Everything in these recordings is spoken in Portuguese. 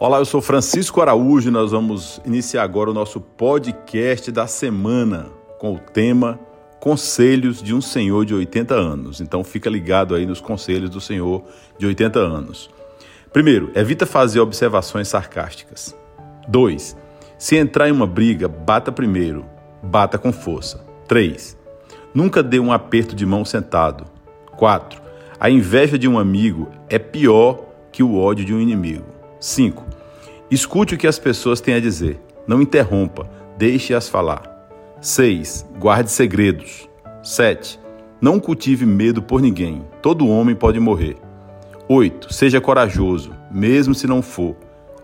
Olá, eu sou Francisco Araújo e nós vamos iniciar agora o nosso podcast da semana com o tema Conselhos de um Senhor de 80 anos. Então fica ligado aí nos conselhos do Senhor de 80 anos. Primeiro, evita fazer observações sarcásticas. 2. Se entrar em uma briga, bata primeiro, bata com força. 3. Nunca dê um aperto de mão sentado. 4. A inveja de um amigo é pior que o ódio de um inimigo. 5. Escute o que as pessoas têm a dizer. Não interrompa, deixe-as falar. 6. Guarde segredos. 7. Não cultive medo por ninguém. Todo homem pode morrer. 8. Seja corajoso, mesmo se não for.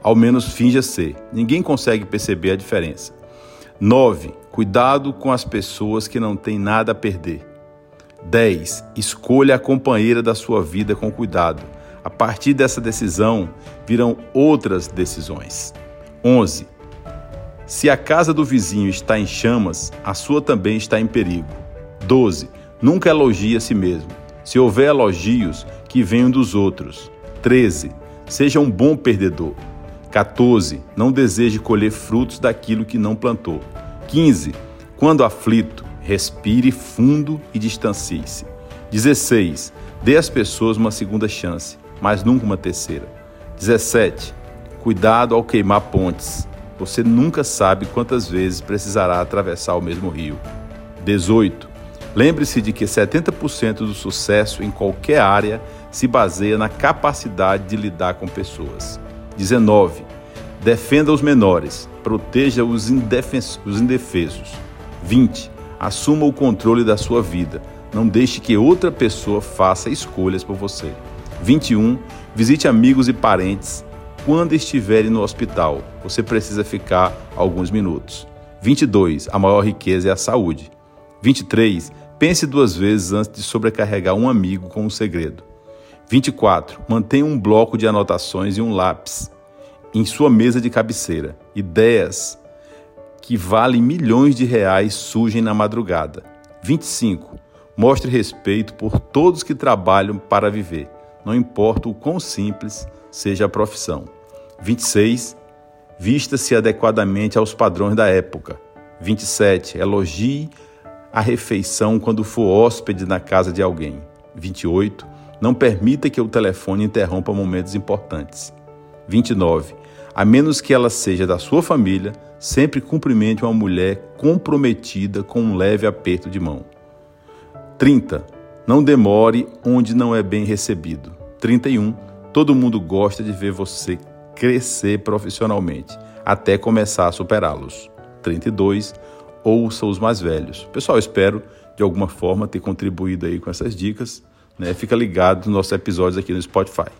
Ao menos finja ser. Ninguém consegue perceber a diferença. 9. Cuidado com as pessoas que não têm nada a perder. 10. Escolha a companheira da sua vida com cuidado a partir dessa decisão virão outras decisões. 11. Se a casa do vizinho está em chamas, a sua também está em perigo. 12. Nunca elogie a si mesmo. Se houver elogios, que venham dos outros. 13. Seja um bom perdedor. 14. Não deseje colher frutos daquilo que não plantou. 15. Quando aflito, respire fundo e distancie-se. 16. Dê às pessoas uma segunda chance mas nunca uma terceira. 17. Cuidado ao queimar pontes. Você nunca sabe quantas vezes precisará atravessar o mesmo rio. 18. Lembre-se de que 70% do sucesso em qualquer área se baseia na capacidade de lidar com pessoas. 19. Defenda os menores, proteja os, os indefesos. 20. Assuma o controle da sua vida. Não deixe que outra pessoa faça escolhas por você. 21. Visite amigos e parentes quando estiverem no hospital. Você precisa ficar alguns minutos. 22. A maior riqueza é a saúde. 23. Pense duas vezes antes de sobrecarregar um amigo com um segredo. 24. Mantenha um bloco de anotações e um lápis em sua mesa de cabeceira. Ideias que valem milhões de reais surgem na madrugada. 25. Mostre respeito por todos que trabalham para viver não importa o quão simples seja a profissão. 26. Vista-se adequadamente aos padrões da época. 27. Elogie a refeição quando for hóspede na casa de alguém. 28. Não permita que o telefone interrompa momentos importantes. 29. A menos que ela seja da sua família, sempre cumprimente uma mulher comprometida com um leve aperto de mão. 30. Não demore onde não é bem recebido. 31. Todo mundo gosta de ver você crescer profissionalmente, até começar a superá-los. 32. Ouça os mais velhos. Pessoal, espero de alguma forma ter contribuído aí com essas dicas. Né? Fica ligado nos nossos episódios aqui no Spotify.